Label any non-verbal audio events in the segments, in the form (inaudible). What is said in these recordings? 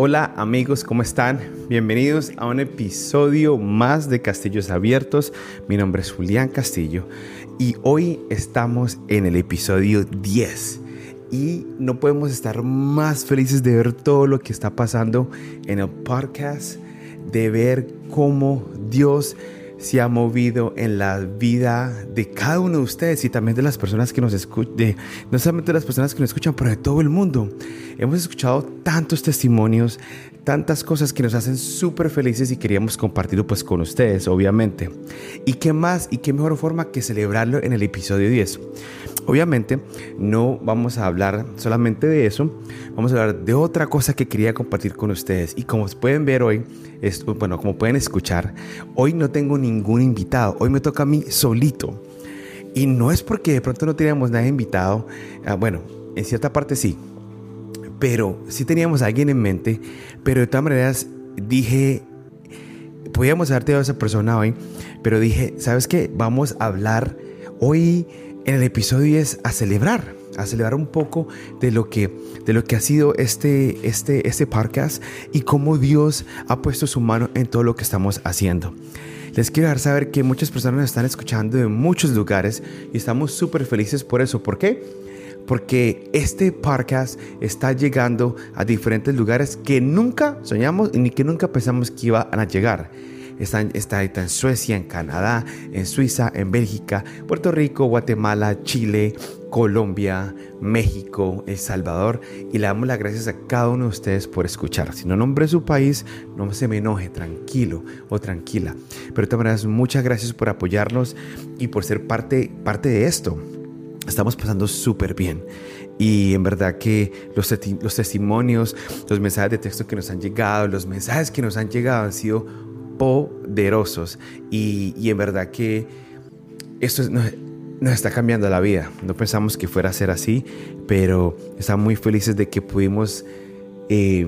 Hola amigos, ¿cómo están? Bienvenidos a un episodio más de Castillos Abiertos. Mi nombre es Julián Castillo y hoy estamos en el episodio 10 y no podemos estar más felices de ver todo lo que está pasando en el podcast, de ver cómo Dios se ha movido en la vida de cada uno de ustedes y también de las personas que nos escuchan, no solamente de las personas que nos escuchan, pero de todo el mundo. Hemos escuchado tantos testimonios, tantas cosas que nos hacen súper felices y queríamos compartirlo pues con ustedes, obviamente. ¿Y qué más y qué mejor forma que celebrarlo en el episodio 10? Obviamente no vamos a hablar solamente de eso, vamos a hablar de otra cosa que quería compartir con ustedes. Y como pueden ver hoy, bueno, como pueden escuchar, hoy no tengo ningún invitado, hoy me toca a mí solito. Y no es porque de pronto no teníamos nada invitado, ah, bueno, en cierta parte sí, pero sí teníamos a alguien en mente, pero de todas maneras dije, podíamos darte a esa persona hoy, pero dije, ¿sabes qué? Vamos a hablar hoy en el episodio es a celebrar, a celebrar un poco de lo que, de lo que ha sido este, este, este podcast y cómo Dios ha puesto su mano en todo lo que estamos haciendo. Les quiero dar saber que muchas personas nos están escuchando de muchos lugares y estamos súper felices por eso. ¿Por qué? Porque este podcast está llegando a diferentes lugares que nunca soñamos ni que nunca pensamos que iban a llegar. Está, está, en Suecia, en Canadá, en Suiza, en Bélgica, Puerto Rico, Guatemala, Chile, Colombia, México, El Salvador. Y le damos las gracias a cada uno de ustedes por escuchar. Si no nombre su país, no se me enoje, tranquilo o tranquila. Pero de todas maneras, muchas gracias por apoyarnos y por ser parte, parte de esto. Estamos pasando súper bien. Y en verdad que los, los testimonios, los mensajes de texto que nos han llegado, los mensajes que nos han llegado han sido poderosos y, en verdad que esto nos, está cambiando la vida. No pensamos que fuera a ser así, pero estamos muy felices de que pudimos eh,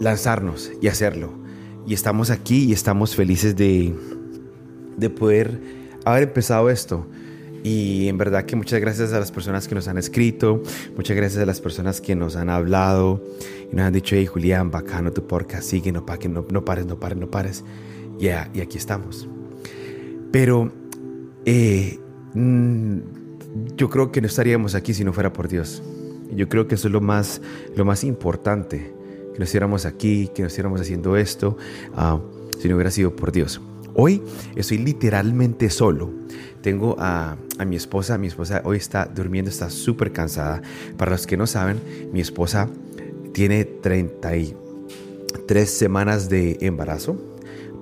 lanzarnos y hacerlo. Y estamos aquí y estamos felices de, de poder haber empezado esto. Y en verdad que muchas gracias a las personas que nos han escrito, muchas gracias a las personas que nos han hablado y nos han dicho, hey Julián, bacano tu podcast, sigue, no, no, no pares, no pares, no pares. Ya, y aquí estamos. Pero eh, mm, yo creo que no estaríamos aquí si no fuera por Dios. Yo creo que eso es lo más, lo más importante, que nos estuviéramos aquí, que nos estuviéramos haciendo esto, uh, si no hubiera sido por Dios. Hoy estoy literalmente solo. Tengo a, mi esposa, mi esposa hoy está durmiendo, está súper cansada. Para los que no saben, mi esposa tiene 33 semanas de embarazo,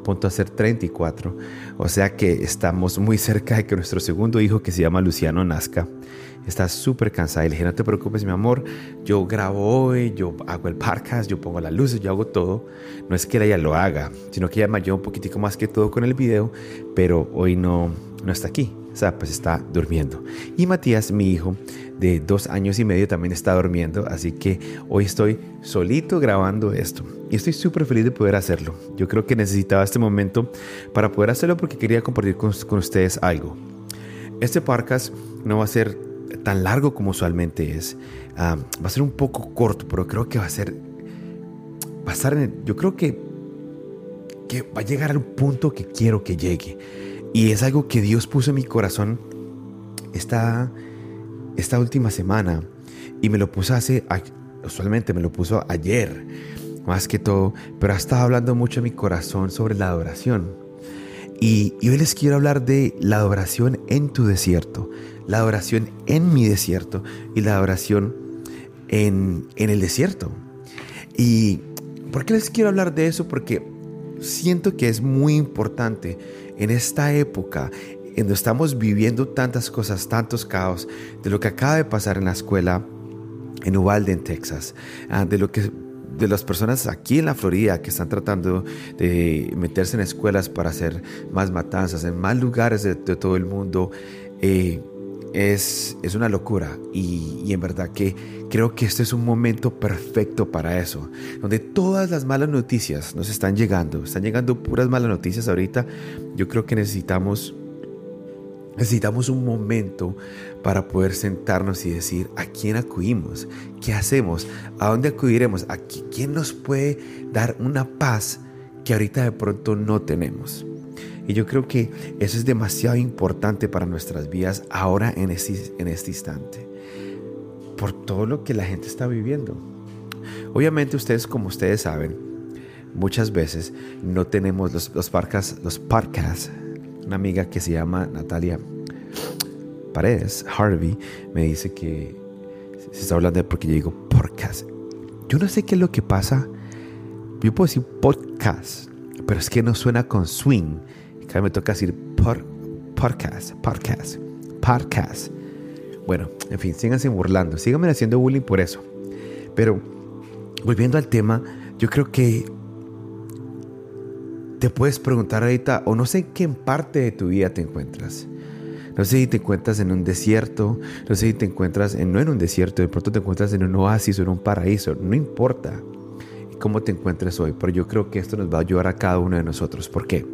punto a ser 34. O sea que estamos muy cerca de que nuestro segundo hijo, que se llama Luciano, nazca está súper cansada. Y le dije, no te preocupes, mi amor, yo grabo hoy, yo hago el podcast, yo pongo las luces, yo hago todo. No es que ella lo haga, sino que ella me ayuda un poquitico más que todo con el video, pero hoy no, no está aquí. O sea, pues está durmiendo. Y Matías, mi hijo, de dos años y medio, también está durmiendo. Así que hoy estoy solito grabando esto. Y estoy súper feliz de poder hacerlo. Yo creo que necesitaba este momento para poder hacerlo porque quería compartir con, con ustedes algo. Este podcast no va a ser tan largo como usualmente es. va a ser un poco corto, pero creo que va a ser. Yo creo que, que va a llegar al punto que quiero que llegue. Y es algo que Dios puso en mi corazón esta, esta última semana. Y me lo puso hace. Usualmente me lo puso ayer, más que todo. Pero ha estado hablando mucho en mi corazón sobre la adoración. Y, y hoy les quiero hablar de la adoración en tu desierto la adoración en mi desierto y la adoración en, en el desierto. ¿Y por qué les quiero hablar de eso? Porque siento que es muy importante en esta época en donde estamos viviendo tantas cosas, tantos caos, de lo que acaba de pasar en la escuela en Uvalde, en Texas, ah, de lo que de las personas aquí en la Florida que están tratando de meterse en escuelas para hacer más matanzas en más lugares de, todo el mundo. Eh, es, es una locura. Y, y, en verdad que creo que este es un momento perfecto para eso, donde todas las malas noticias nos están llegando, están llegando puras malas noticias ahorita, yo creo que necesitamos Necesitamos un momento para poder sentarnos y decir a quién acudimos, qué hacemos, a dónde acudiremos, a quién nos puede dar una paz que ahorita de pronto no tenemos. Y yo creo que eso es demasiado importante para nuestras vidas ahora en este, en este instante, por todo lo que la gente está viviendo. Obviamente ustedes, como ustedes saben, muchas veces no tenemos los, los, los podcasts. Una amiga que se llama Natalia Paredes, Harvey, me dice que se está hablando de porque yo digo podcast. Yo no sé qué es lo que pasa. Yo puedo decir podcast, pero es que no suena con swing. Cada me toca decir podcast, podcast, podcast. Bueno, en fin, síganse burlando, síganme haciendo bullying por eso. Pero volviendo al tema, yo creo que te puedes preguntar ahorita, o no sé en qué parte de tu vida te encuentras. No sé si te encuentras en un desierto, no sé si te encuentras en, no en un desierto, de pronto te encuentras en un oasis o en un paraíso, no importa cómo te encuentres hoy, pero yo creo que esto nos va a ayudar a cada uno de nosotros. ¿Por qué?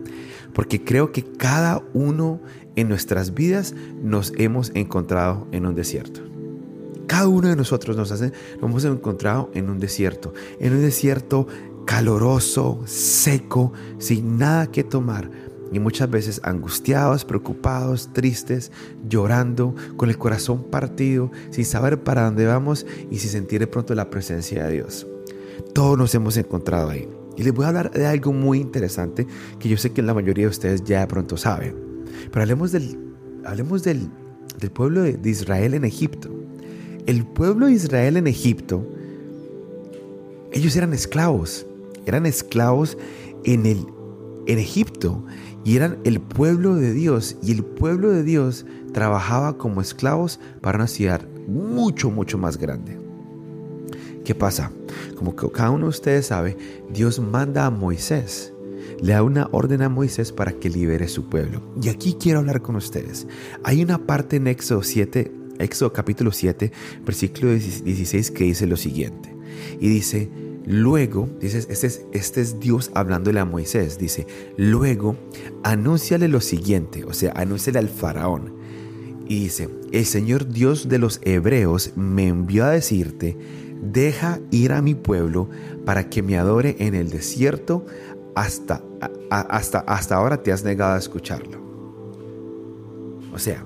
Porque creo que cada uno en nuestras vidas nos hemos encontrado en un desierto. Cada uno de nosotros nos, hace, hemos encontrado en un desierto, en un desierto caloroso, seco, sin nada que tomar, y muchas veces angustiados, preocupados, tristes, llorando, con el corazón partido, sin saber para dónde vamos y sin sentir de pronto la presencia de Dios. Todos nos hemos encontrado ahí. Y les voy a hablar de algo muy interesante que yo sé que la mayoría de ustedes ya de pronto saben. Pero hablemos del, hablemos del, del pueblo de, Israel en Egipto. El pueblo de Israel en Egipto, ellos eran esclavos. Eran esclavos en, el, en Egipto y eran el pueblo de Dios y el pueblo de Dios trabajaba como esclavos para una ciudad mucho, mucho más grande. ¿Qué pasa? Como que cada uno de ustedes sabe, Dios manda a Moisés, le da una orden a Moisés para que libere su pueblo. Y aquí quiero hablar con ustedes. Hay una parte en Éxodo 7, Éxodo capítulo 7, versículo 16 que dice lo siguiente. Y dice, Luego, dices, este es, este es Dios hablándole a Moisés, dice, luego anúnciale lo siguiente, o sea, anúnciale al faraón. Y dice, el Señor Dios de los hebreos me envió a decirte, deja ir a mi pueblo para que me adore en el desierto, hasta, hasta, hasta ahora te has negado a escucharlo. O sea,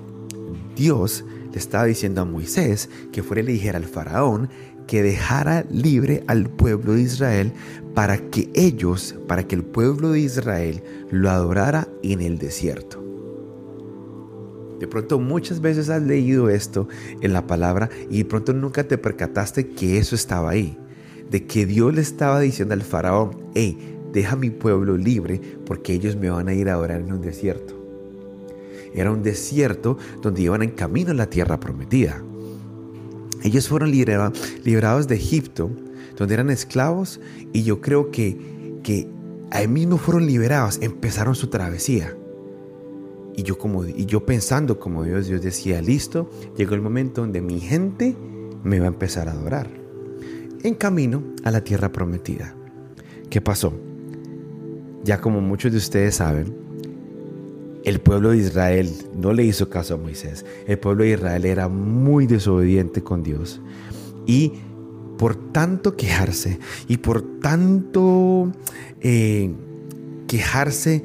Dios le estaba diciendo a Moisés que fuera y le dijera al faraón que dejara libre al pueblo de Israel para que ellos, para que el pueblo de Israel lo adorara en el desierto. De pronto muchas veces has leído esto en la palabra y de pronto nunca te percataste que eso estaba ahí. De que Dios le estaba diciendo al faraón, hey, deja mi pueblo libre porque ellos me van a ir a adorar en un desierto. Era un desierto donde iban en camino a la tierra prometida. Ellos fueron liberados de Egipto, donde eran esclavos, y yo creo que, que ahí mismo fueron liberados, empezaron su travesía. Y yo, como, y yo pensando como Dios, Dios decía, listo, llegó el momento donde mi gente me va a empezar a adorar. En camino a la tierra prometida. ¿Qué pasó? Ya como muchos de ustedes saben, el pueblo de Israel no le hizo caso a Moisés. El pueblo de Israel era muy desobediente con Dios. Y por tanto quejarse y por tanto eh, quejarse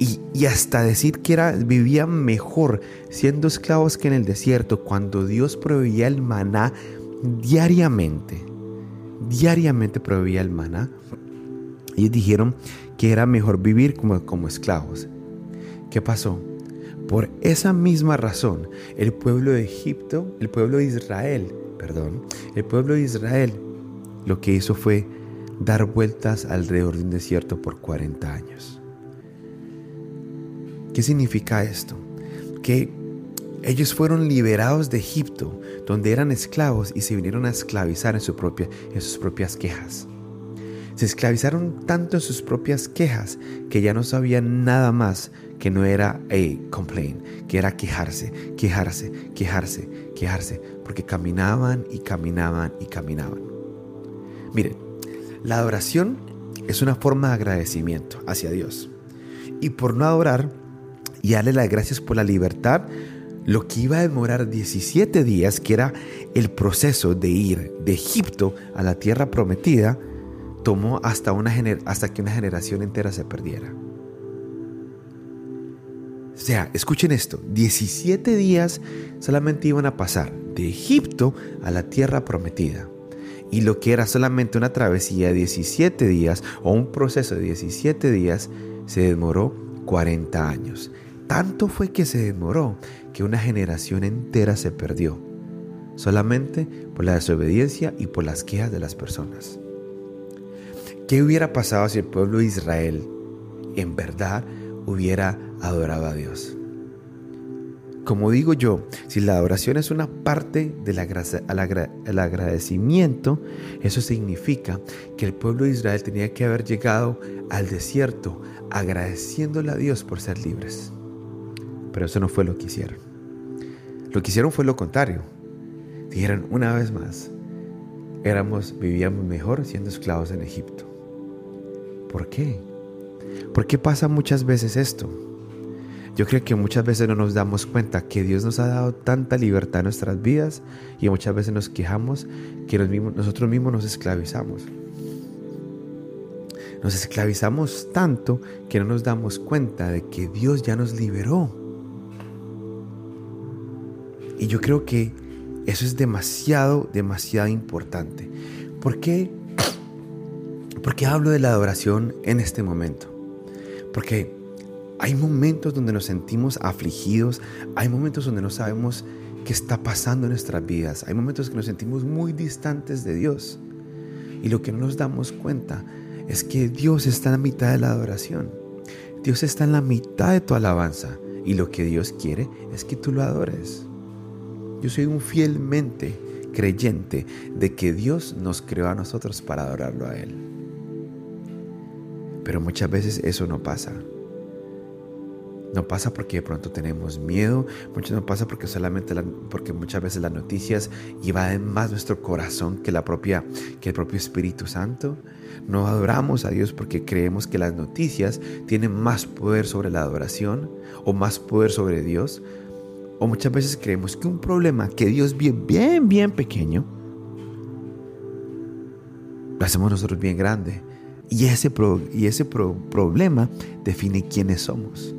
y, hasta decir que era, vivían mejor siendo esclavos que en el desierto, cuando Dios proveía el maná diariamente, diariamente proveía el maná, ellos dijeron que era mejor vivir como, como esclavos. ¿Qué pasó? Por esa misma razón, el pueblo de Egipto, el pueblo de Israel, perdón, el pueblo de Israel lo que hizo fue dar vueltas alrededor de un desierto por 40 años. ¿Qué significa esto? Que ellos fueron liberados de Egipto, donde eran esclavos y se vinieron a esclavizar en, su propia, en sus propias quejas. Se esclavizaron tanto en sus propias quejas que ya no sabían nada más que no era complain, que era quejarse, quejarse, quejarse, quejarse, porque caminaban y caminaban y caminaban. Miren, la adoración es una forma de agradecimiento hacia Dios. Y por no adorar y darle las gracias por la libertad, lo que iba a demorar 17 días, que era el proceso de ir de Egipto a la tierra prometida, tomó hasta, una hasta que una generación entera se perdiera. O sea, escuchen esto, 17 días solamente iban a pasar de Egipto a la tierra prometida. Y lo que era solamente una travesía de 17 días o un proceso de 17 días se demoró 40 años. Tanto fue que se demoró que una generación entera se perdió, solamente por la desobediencia y por las quejas de las personas. ¿Qué hubiera pasado si el pueblo de Israel en verdad hubiera adorado a Dios? Como digo yo, si la adoración es una parte del agradecimiento, eso significa que el pueblo de Israel tenía que haber llegado al desierto agradeciéndole a Dios por ser libres. Pero eso no fue lo que hicieron. Lo que hicieron fue lo contrario. Dijeron una vez más, éramos, vivíamos mejor siendo esclavos en Egipto. ¿Por qué? ¿Por qué pasa muchas veces esto? Yo creo que muchas veces no nos damos cuenta que Dios nos ha dado tanta libertad en nuestras vidas y muchas veces nos quejamos que nosotros mismos nos esclavizamos. Nos esclavizamos tanto que no nos damos cuenta de que Dios ya nos liberó. Y yo creo que eso es demasiado, demasiado importante. ¿Por qué? ¿Por hablo de la adoración en este momento? Porque hay momentos donde nos sentimos afligidos, hay momentos donde no sabemos qué está pasando en nuestras vidas, hay momentos que nos sentimos muy distantes de Dios. Y lo que no nos damos cuenta es que Dios está en la mitad de la adoración. Dios está en la mitad de tu alabanza. Y lo que Dios quiere es que tú lo adores. Yo soy un fielmente creyente de que Dios nos creó a nosotros para adorarlo a Él. Pero muchas veces eso no pasa. No pasa porque de pronto tenemos miedo, mucho no pasa porque solamente porque muchas veces las noticias invaden más nuestro corazón que la propia que el propio Espíritu Santo. No adoramos a Dios porque creemos que las noticias tienen más poder sobre la adoración o más poder sobre Dios o muchas veces creemos que un problema que Dios ve bien, bien pequeño, lo hacemos nosotros bien grande. Y ese, y ese problema define quiénes somos.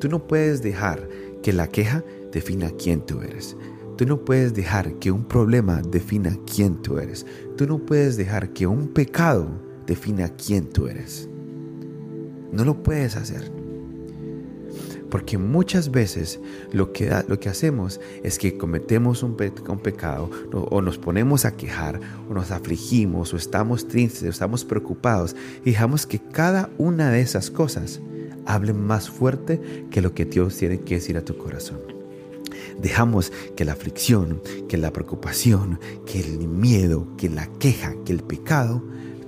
Tú no puedes dejar que la queja defina quién tú eres. Tú no puedes dejar que un problema defina quién tú eres. Tú no puedes dejar que un pecado defina quién tú eres. No lo puedes hacer. Porque muchas veces lo que, lo que hacemos es que cometemos un, pecado o nos ponemos a quejar o nos afligimos o estamos tristes o estamos preocupados y dejamos que cada una de esas cosas hable más fuerte que lo que Dios tiene que decir a tu corazón. Dejamos que la aflicción, que la preocupación, que el miedo, que la queja, que el pecado,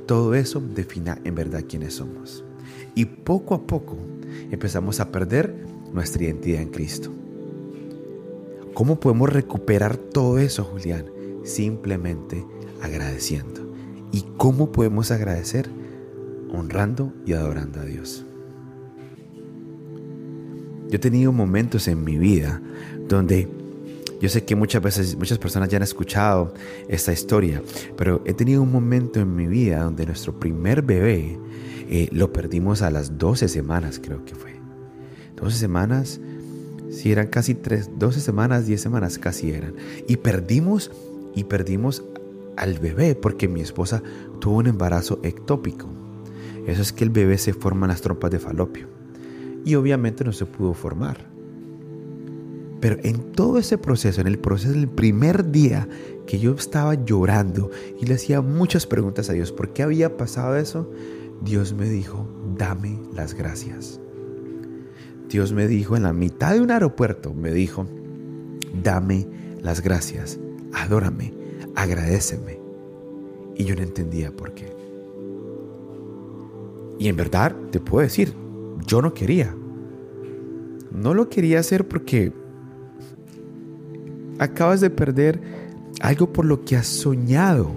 todo eso defina en verdad quiénes somos. Y poco a poco empezamos a perder nuestra identidad en Cristo. ¿Cómo podemos recuperar todo eso, Julián? Simplemente agradeciendo. ¿Y cómo podemos agradecer? Honrando y adorando a Dios. Yo he tenido momentos en mi vida donde yo sé que muchas veces muchas personas ya han escuchado esta historia, pero he tenido un momento en mi vida donde nuestro primer bebé eh, lo perdimos a las 12 semanas, creo que fue. 12 semanas, si eran casi 3, 12 semanas, 10 semanas casi eran. Y perdimos, y perdimos al bebé porque mi esposa tuvo un embarazo ectópico. Eso es que el bebé se forma en las trompas de falopio. Y obviamente no se pudo formar. Pero en todo ese proceso, en el proceso del primer día que yo estaba llorando y le hacía muchas preguntas a Dios, ¿por qué había pasado eso? Dios me dijo, dame las gracias. Dios me dijo en la mitad de un aeropuerto, me dijo, dame las gracias, adórame, agradeceme. Y yo no entendía por qué. Y en verdad te puedo decir, yo no quería. No lo quería hacer porque acabas de perder algo por lo que has soñado.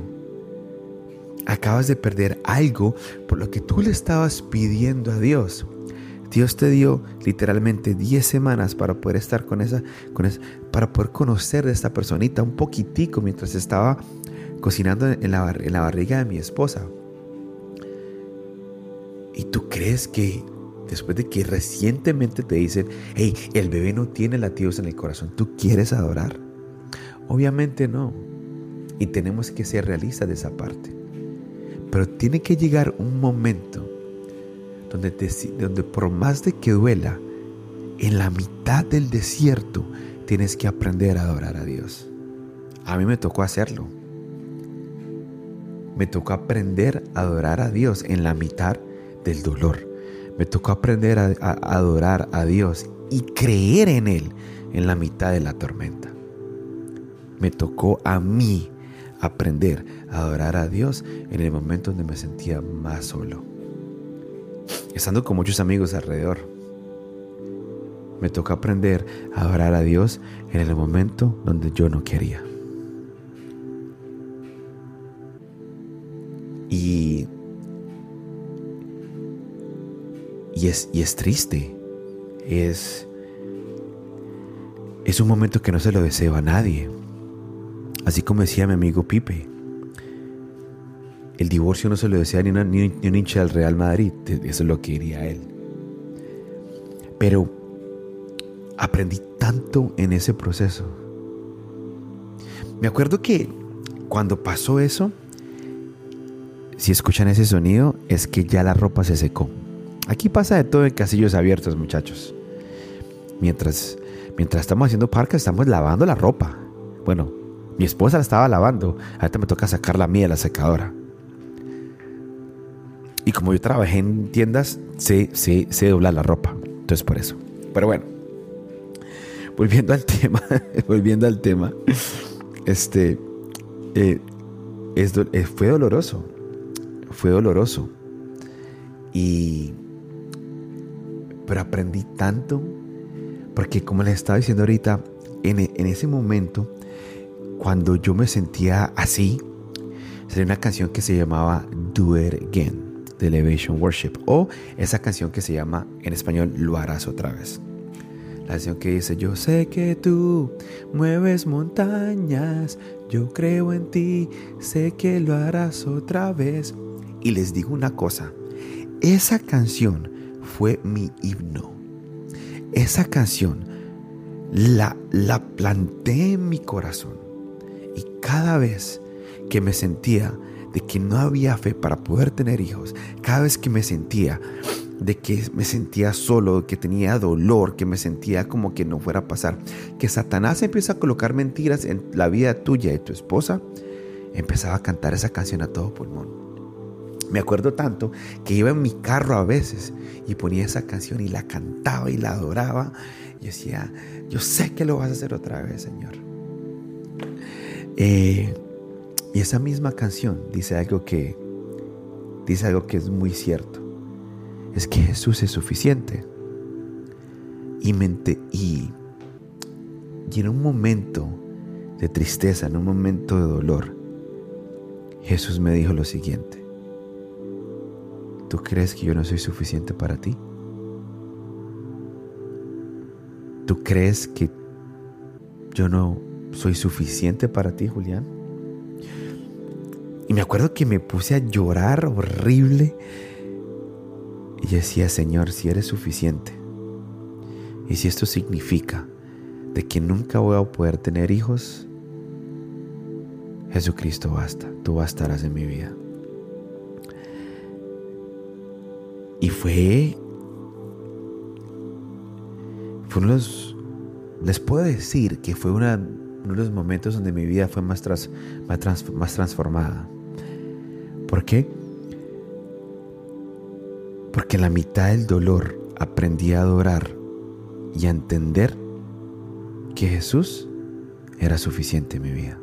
Acabas de perder algo por lo que tú le estabas pidiendo a Dios. Dios te dio literalmente 10 semanas para poder estar con esa, con esa, para poder conocer de esta personita un poquitico mientras estaba cocinando en la, en la barriga de mi esposa. ¿Y tú crees que después de que recientemente te dicen, hey, el bebé no tiene latidos en el corazón, ¿tú quieres adorar? Obviamente no. Y tenemos que ser realistas de esa parte. Pero tiene que llegar un momento donde, donde por más de que duela, en la mitad del desierto tienes que aprender a adorar a Dios. A mí me tocó hacerlo. Me tocó aprender a adorar a Dios en la mitad del dolor. Me tocó aprender a, adorar a Dios y creer en Él en la mitad de la tormenta. Me tocó a mí aprender a adorar a Dios en el momento donde me sentía más solo. Estando con muchos amigos alrededor. Me tocó aprender a adorar a Dios en el momento donde yo no quería. Y Y es, y es triste. Es, es un momento que no se lo deseo a nadie. Así como decía mi amigo Pipe. El divorcio no se lo desea ni, ni, un hincha del Real Madrid. Eso es lo que diría él. Pero aprendí tanto en ese proceso. Me acuerdo que cuando pasó eso, si escuchan ese sonido, es que ya la ropa se secó. Aquí pasa de todo en casillos abiertos, muchachos. Mientras, mientras estamos haciendo parque, estamos lavando la ropa. Bueno, mi esposa la estaba lavando. Ahorita me toca sacar la mía de la secadora. Y como yo trabajé en tiendas, sé, sé, sé doblar la ropa. Entonces por eso. Pero bueno, volviendo al (laughs) tema, volviendo al tema, este, eh, eh, fue doloroso, fue doloroso. Y pero aprendí tanto, porque como les estaba diciendo ahorita, en, en ese momento, cuando yo me sentía así, salió una canción que se llamaba Do It Again, de Elevation Worship, o esa canción que se llama en español Lo harás otra vez. La canción que dice, yo sé que tú mueves montañas, yo creo en ti, sé que lo harás otra vez. Y les digo una cosa, esa canción fue mi himno. Esa canción la, la planté en mi corazón y cada vez que me sentía de que no había fe para poder tener hijos, cada vez que me sentía de que me sentía solo, que tenía dolor, que me sentía como que no fuera a pasar, que Satanás empieza a colocar mentiras en la vida tuya y tu esposa, empezaba a cantar esa canción a todo pulmón. Me acuerdo tanto que iba en mi carro a veces y ponía esa canción y la cantaba y la adoraba. Y decía, yo sé que lo vas a hacer otra vez, Señor. Eh, y esa misma canción dice algo que dice algo que es muy cierto. Es que Jesús es suficiente. Y, mente, y, y en un momento de tristeza, en un momento de dolor, Jesús me dijo lo siguiente. ¿Tú crees que yo no soy suficiente para ti? ¿Tú crees que yo no soy suficiente para ti, Julián? Y me acuerdo que me puse a llorar horrible y decía, Señor, si eres suficiente, y si esto significa de que nunca voy a poder tener hijos, Jesucristo basta, tú bastarás en mi vida. Y fue, fue uno de los, les puedo decir que fue uno de los momentos donde mi vida fue más, más, más transformada. ¿Por qué? Porque la mitad del dolor aprendí a adorar y a entender que Jesús era suficiente en mi vida.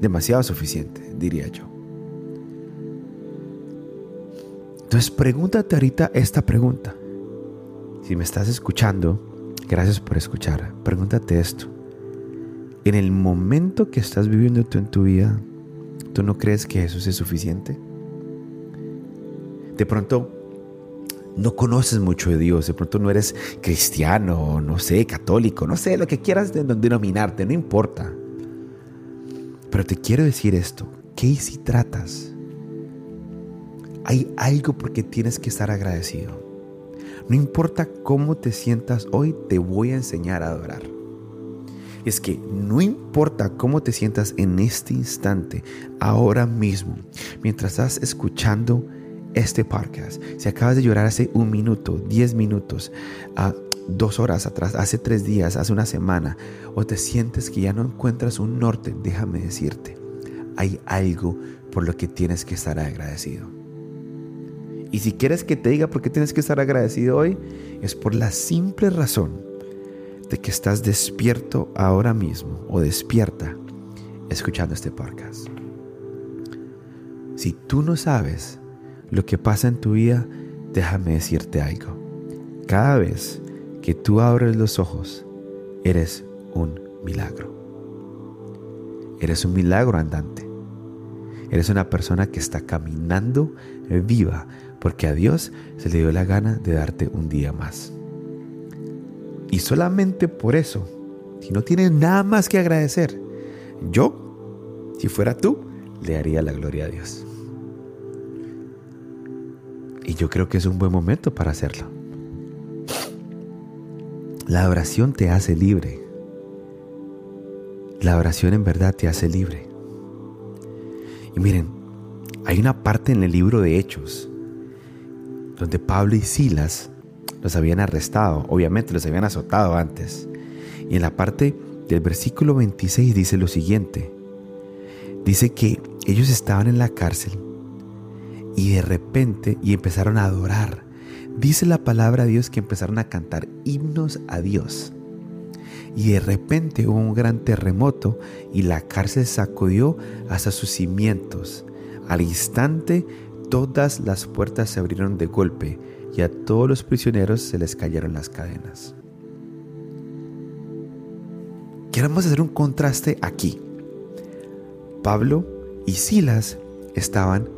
Demasiado suficiente, diría yo. Entonces pregúntate ahorita esta pregunta. Si me estás escuchando, gracias por escuchar. Pregúntate esto. En el momento que estás viviendo tú en tu vida, ¿tú no crees que Jesús es suficiente? De pronto no conoces mucho de Dios, de pronto no eres cristiano, no sé, católico, no sé, lo que quieras denominarte, no importa. Pero te quiero decir esto, ¿qué si tratas? Hay algo por que tienes que estar agradecido. No importa cómo te sientas hoy, te voy a enseñar a adorar. Es que no importa cómo te sientas en este instante, ahora mismo, mientras estás escuchando este podcast, si acabas de llorar hace un minuto, diez minutos, dos horas atrás, hace tres días, hace una semana, o te sientes que ya no encuentras un norte, déjame decirte, hay algo por lo que tienes que estar agradecido. Y si quieres que te diga por qué tienes que estar agradecido hoy, es por la simple razón de que estás despierto ahora mismo o despierta escuchando este podcast. Si tú no sabes lo que pasa en tu vida, déjame decirte algo. Cada vez que tú abres los ojos, eres un milagro. Eres un milagro andante. Eres una persona que está caminando viva porque a Dios se le dio la gana de darte un día más. Y solamente por eso, si no tienes nada más que agradecer, yo, si fuera tú, le haría la gloria a Dios. Y yo creo que es un buen momento para hacerlo. La oración te hace libre. La oración en verdad te hace libre. Y miren, hay una parte en el libro de Hechos donde Pablo y Silas los habían arrestado, obviamente los habían azotado antes. Y en la parte del versículo 26 dice lo siguiente. Dice que ellos estaban en la cárcel y de repente y empezaron a adorar. Dice la palabra de Dios que empezaron a cantar himnos a Dios. Y de repente hubo un gran terremoto y la cárcel sacudió hasta sus cimientos. Al instante todas las puertas se abrieron de golpe y a todos los prisioneros se les cayeron las cadenas. Queremos hacer un contraste aquí. Pablo y Silas estaban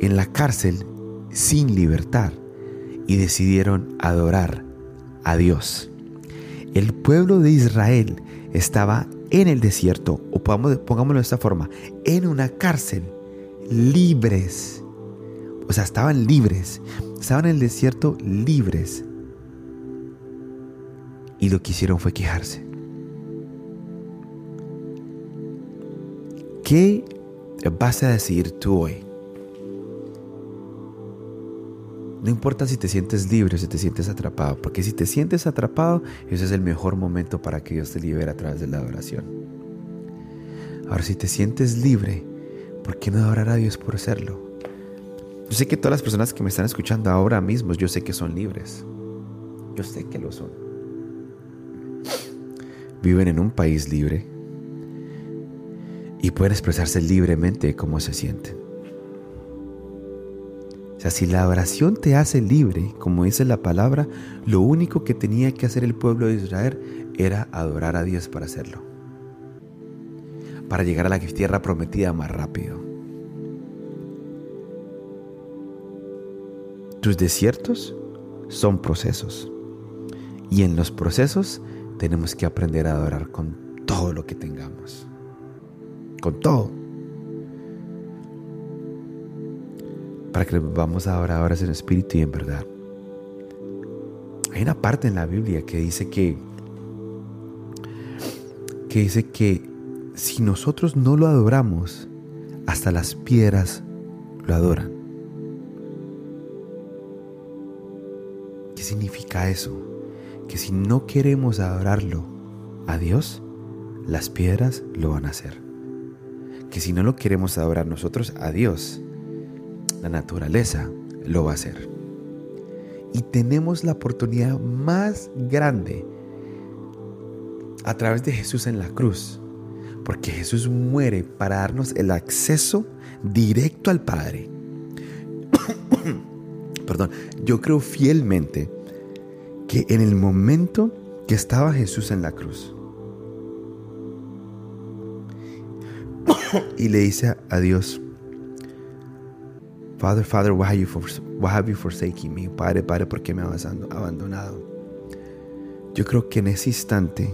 en la cárcel sin libertad y decidieron adorar a Dios. El pueblo de Israel estaba en el desierto, o pongámoslo de esta forma, en una cárcel, libres. O sea, estaban libres, estaban en el desierto libres. Y lo que hicieron fue quejarse. ¿Qué vas a decir tú hoy? No importa si te sientes libre o si te sientes atrapado, porque si te sientes atrapado, ese es el mejor momento para que Dios te libere a través de la adoración. Ahora, si te sientes libre, ¿por qué no adorar a Dios por serlo? Yo sé que todas las personas que me están escuchando ahora mismo, yo sé que son libres. Yo sé que lo son. Viven en un país libre y pueden expresarse libremente cómo se sienten. O sea, si la oración te hace libre, como dice la palabra, lo único que tenía que hacer el pueblo de Israel era adorar a Dios para hacerlo. Para llegar a la tierra prometida más rápido. Tus desiertos son procesos. Y en los procesos tenemos que aprender a adorar con todo lo que tengamos. Con todo. para que vamos a orar ahora en espíritu y en verdad. Hay una parte en la Biblia que dice que que dice que si nosotros no lo adoramos, hasta las piedras lo adoran. Significa eso? Que si no queremos adorarlo a Dios, las piedras lo van a hacer. Que si no lo queremos adorar nosotros a Dios, la naturaleza lo va a hacer. Y tenemos la oportunidad más grande a través de Jesús en la cruz. Porque Jesús muere para darnos el acceso directo al Padre. (coughs) Perdón, yo creo fielmente que en el momento que estaba Jesús en la cruz (coughs) y le dice a Dios, Father, Father, why have you Why have you forsaken me? Padre, Padre, ¿por qué me has abandonado? Yo creo que en ese instante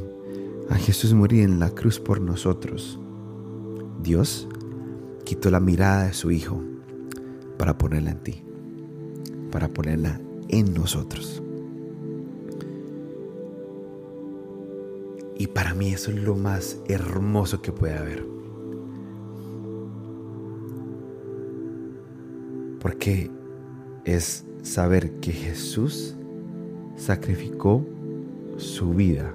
a Jesús morir en la cruz por nosotros, Dios quitó la mirada de su Hijo para ponerla en ti, para ponerla en nosotros. Y para mí eso es lo más hermoso que puede haber. Porque es saber que Jesús sacrificó su vida,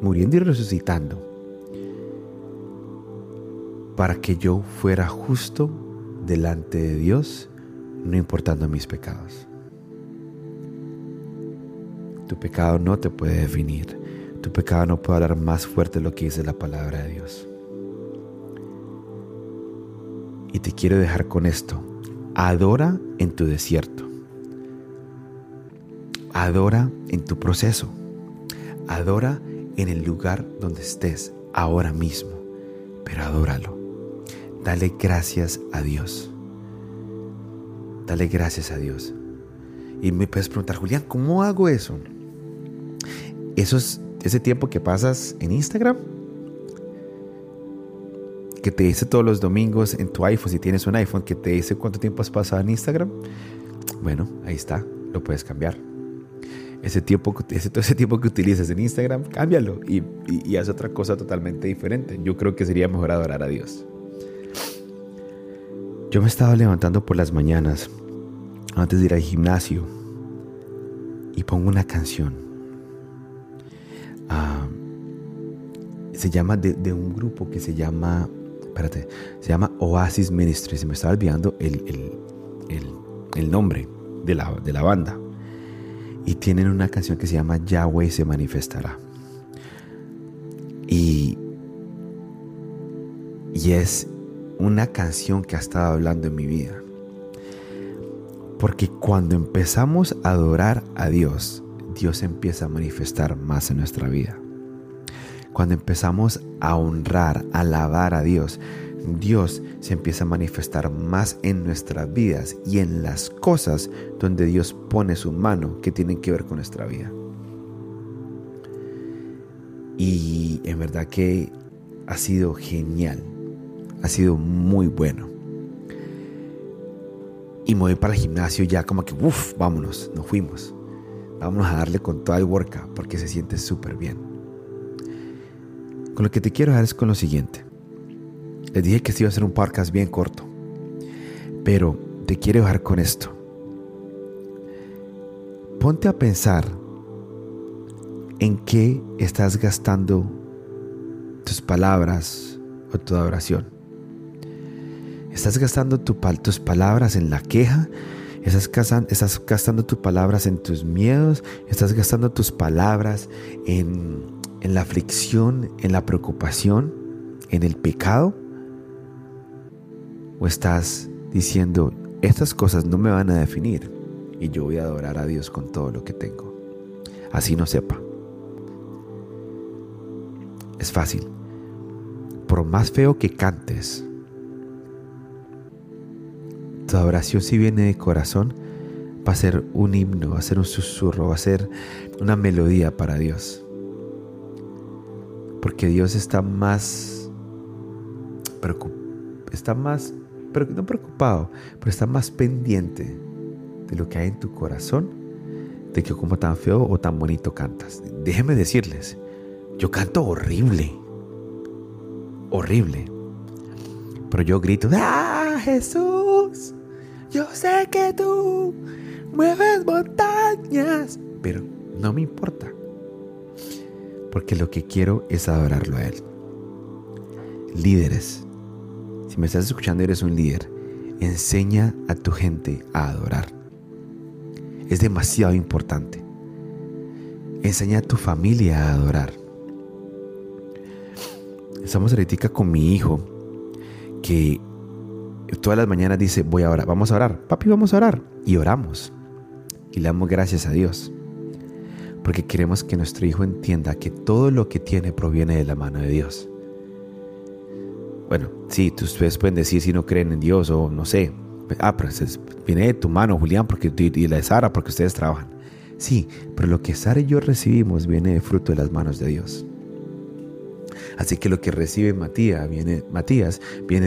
muriendo y resucitando, para que yo fuera justo delante de Dios, no importando mis pecados. Tu pecado no te puede definir. Tu pecado no puede hablar más fuerte de lo que dice la palabra de Dios. Y te quiero dejar con esto. Adora en tu desierto. Adora en tu proceso. Adora en el lugar donde estés ahora mismo. Pero adóralo. Dale gracias a Dios. Dale gracias a Dios. Y me puedes preguntar, Julián, ¿cómo hago eso? Eso es ese tiempo que pasas en Instagram, que te dice todos los domingos en tu iPhone, si tienes un iPhone, que te dice cuánto tiempo has pasado en Instagram, bueno, ahí está, lo puedes cambiar. Ese tiempo, ese, todo ese tiempo que utilizas en Instagram, cámbialo y, y, haz otra cosa totalmente diferente. Yo creo que sería mejor adorar a Dios. Yo me estaba levantando por las mañanas antes de ir al gimnasio y pongo una canción se llama de, un grupo que se llama, espérate, se llama Oasis Ministries. Se me estaba olvidando el, el, nombre de la, de la banda. Y tienen una canción que se llama Yahweh se manifestará. Y, y es una canción que ha estado hablando en mi vida. Porque cuando empezamos a adorar a Dios, Dios empieza a manifestar más en nuestra vida. Cuando empezamos a honrar, a alabar a Dios, Dios se empieza a manifestar más en nuestras vidas y en las cosas donde Dios pone su mano que tienen que ver con nuestra vida. Y en verdad que ha sido genial, ha sido muy bueno. Y me voy para el gimnasio ya como que, uff, vámonos, nos fuimos. Vámonos a darle con toda el workout porque se siente súper bien. Con lo que te quiero dejar es con lo siguiente. Les dije que este iba a ser un podcast bien corto, pero te quiero dejar con esto. Ponte a pensar en qué estás gastando tus palabras o tu adoración. ¿Estás gastando tus palabras en la queja? ¿Estás, ¿Estás gastando tus palabras en tus miedos? ¿Estás gastando tus palabras en en la aflicción, en la preocupación, en el pecado? ¿O estás diciendo, estas cosas no me van a definir y yo voy a adorar a Dios con todo lo que tengo? Así no sepa. Es fácil. Por más feo que cantes, tu adoración si viene de corazón, va a ser un himno, va a ser un susurro, va a ser una melodía para Dios. Porque Dios está más está más no preocupado, pero está más pendiente de lo que hay en tu corazón de que como tan feo o tan bonito cantas. Déjenme decirles, yo canto horrible. Horrible. Pero yo grito, ¡Ah, Jesús! Sé que tú mueves montañas. Pero no me importa porque lo que quiero es adorarlo a Él. Líderes, si me estás escuchando eres un líder, enseña a tu gente a adorar. Es demasiado importante. Enseña a tu familia a adorar. Estamos ahorita con mi hijo que todas las mañanas dice, voy a orar, vamos a orar, papi, vamos a orar. Y oramos. Y le damos gracias a Dios porque queremos que nuestro hijo entienda que todo lo que tiene proviene de la mano de Dios. Bueno, sí, ustedes pueden decir si no creen en Dios o no sé, Ah, pero viene de tu mano, Julián, porque, y la de Sara, porque ustedes trabajan. Sí, pero lo que Sara y yo recibimos viene de fruto de las manos de Dios. Así que lo que recibe Matías viene,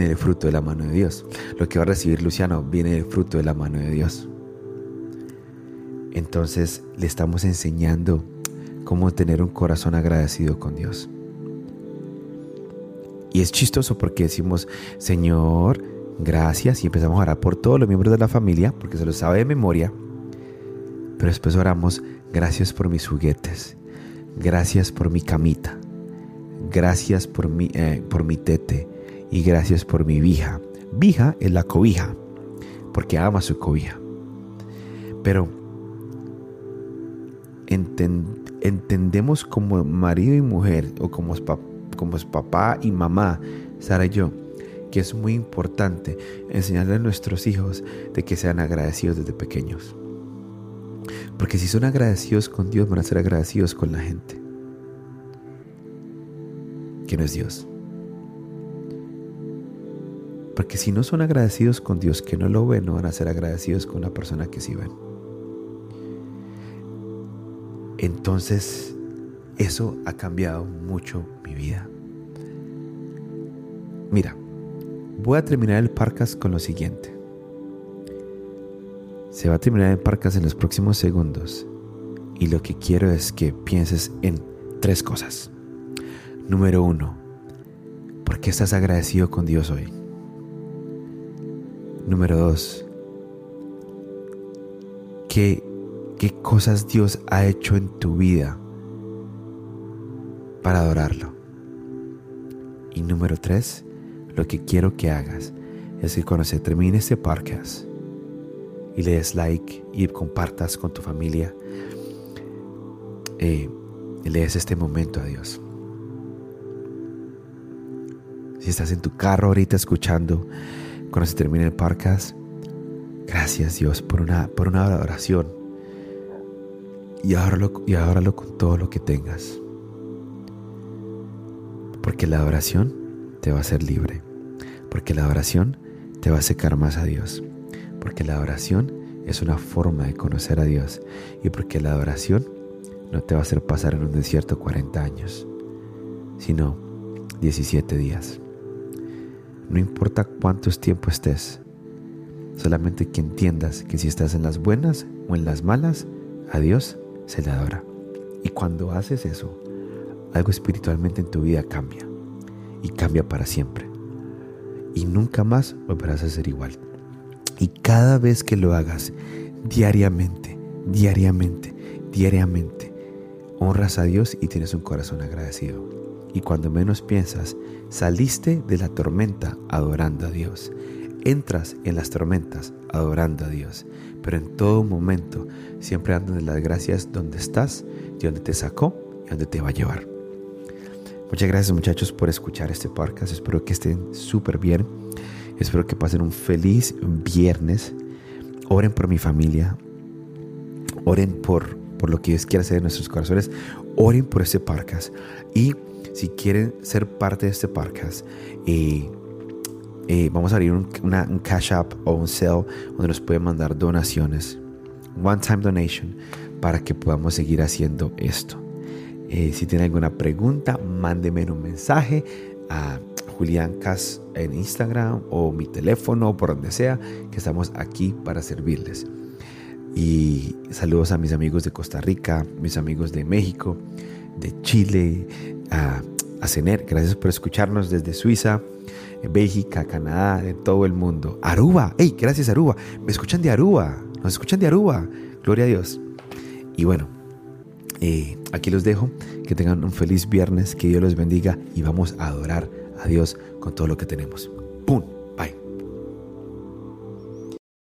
del fruto de la mano de Dios. Lo que va a recibir Luciano viene del fruto de la mano de Dios. Entonces le estamos enseñando cómo tener un corazón agradecido con Dios. Y es chistoso porque decimos, Señor, gracias, y empezamos a orar por todos los miembros de la familia, porque se lo sabe de memoria. Pero después oramos, gracias por mis juguetes, gracias por mi camita, gracias por mi, eh, por mi tete y gracias por mi vija. Vija es la cobija, porque ama su cobija. Pero entendemos como marido y mujer o como, como papá y mamá, Sara y yo, que es muy importante enseñarle a nuestros hijos de que sean agradecidos desde pequeños. Porque si son agradecidos con Dios, van a ser agradecidos con la gente. No es Dios. Porque si no son agradecidos con Dios que no lo ven, no van a ser agradecidos con la persona que sí ven. Entonces, eso ha cambiado mucho mi vida. Mira, voy a terminar el podcast con lo siguiente. Se va a terminar el podcast en los próximos segundos y lo que quiero es que pienses en tres cosas. Número uno, ¿por qué estás agradecido con Dios hoy? Número dos, ¿qué qué cosas Dios ha hecho en tu vida para adorarlo. Y número tres, lo que quiero que hagas es que cuando se termine este podcast y le des like y compartas con tu familia, eh, le des este momento a Dios. Si estás en tu carro ahorita escuchando, cuando se termine el podcast, gracias Dios por una, por una oración y áralo, y con todo lo que tengas. Porque la adoración te va a hacer libre. Porque la adoración te va a acercar más a Dios. Porque la adoración es una forma de conocer a Dios. Y porque la adoración no te va a hacer pasar en un desierto 40 años, sino 17 días. No importa cuántos tiempo estés, solamente que entiendas que si estás en las buenas o en las malas, a Dios se le adora. Y cuando haces eso, algo espiritualmente en tu vida cambia. Y cambia para siempre. Y nunca más volverás a ser igual. Y cada vez que lo hagas, diariamente, diariamente, diariamente, honras a Dios y tienes un corazón agradecido. Y cuando menos piensas, saliste de la tormenta adorando a Dios. Entras en las tormentas adorando a Dios. Pero en todo momento siempre dando las gracias donde estás, de donde te sacó y donde te va a llevar. Muchas gracias muchachos por escuchar este podcast, espero que estén súper bien, espero que pasen un feliz viernes, oren por mi familia, oren por, por lo que Dios quiere hacer en nuestros corazones, oren por este podcast. Y si quieren ser parte de este podcast, eh, eh, vamos a abrir un, Cash App o un Cell donde nos pueden mandar donaciones, one time donation, para que podamos seguir haciendo esto. Eh, si tienen alguna pregunta, mándenme un mensaje a Julián Cas en Instagram o mi teléfono o por donde sea, que estamos aquí para servirles. Y saludos a mis amigos de Costa Rica, mis amigos de México, de Chile, a, a Cener, gracias por escucharnos desde Suiza. Bélgica, Canadá, de todo el mundo. Aruba, hey, gracias Aruba. Me escuchan de Aruba, nos escuchan de Aruba. Gloria a Dios. Y bueno, eh, aquí los dejo. Que tengan un feliz viernes, que Dios los bendiga y vamos a adorar a Dios con todo lo que tenemos.